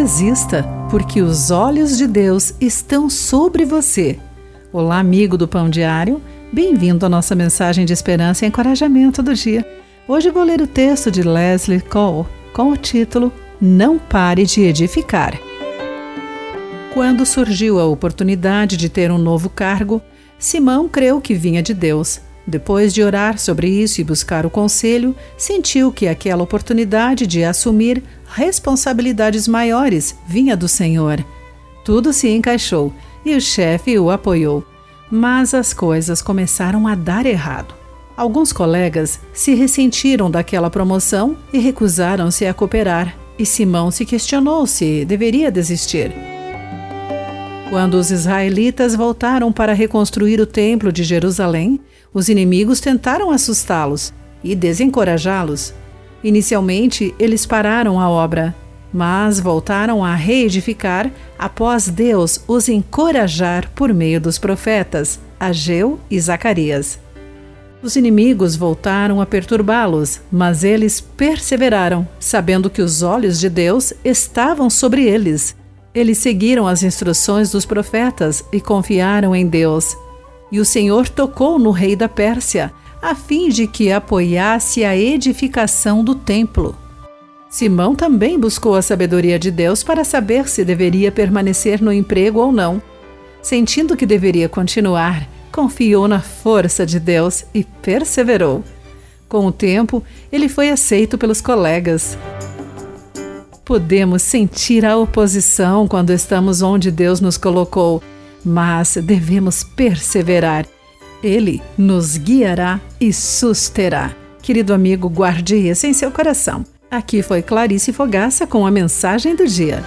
desista, porque os olhos de Deus estão sobre você. Olá, amigo do Pão Diário. Bem-vindo à nossa mensagem de esperança e encorajamento do dia. Hoje vou ler o texto de Leslie Cole com o título Não Pare de Edificar. Quando surgiu a oportunidade de ter um novo cargo, Simão creu que vinha de Deus. Depois de orar sobre isso e buscar o conselho, sentiu que aquela oportunidade de assumir responsabilidades maiores vinha do Senhor. Tudo se encaixou e o chefe o apoiou. Mas as coisas começaram a dar errado. Alguns colegas se ressentiram daquela promoção e recusaram-se a cooperar, e Simão se questionou se deveria desistir. Quando os israelitas voltaram para reconstruir o templo de Jerusalém, os inimigos tentaram assustá-los e desencorajá-los. Inicialmente, eles pararam a obra, mas voltaram a reedificar após Deus os encorajar por meio dos profetas Ageu e Zacarias. Os inimigos voltaram a perturbá-los, mas eles perseveraram, sabendo que os olhos de Deus estavam sobre eles. Eles seguiram as instruções dos profetas e confiaram em Deus. E o Senhor tocou no rei da Pérsia, a fim de que apoiasse a edificação do templo. Simão também buscou a sabedoria de Deus para saber se deveria permanecer no emprego ou não. Sentindo que deveria continuar, confiou na força de Deus e perseverou. Com o tempo, ele foi aceito pelos colegas. Podemos sentir a oposição quando estamos onde Deus nos colocou, mas devemos perseverar ele nos guiará e susterá. Querido amigo, guarde isso em seu coração. Aqui foi Clarice Fogaça com a mensagem do dia.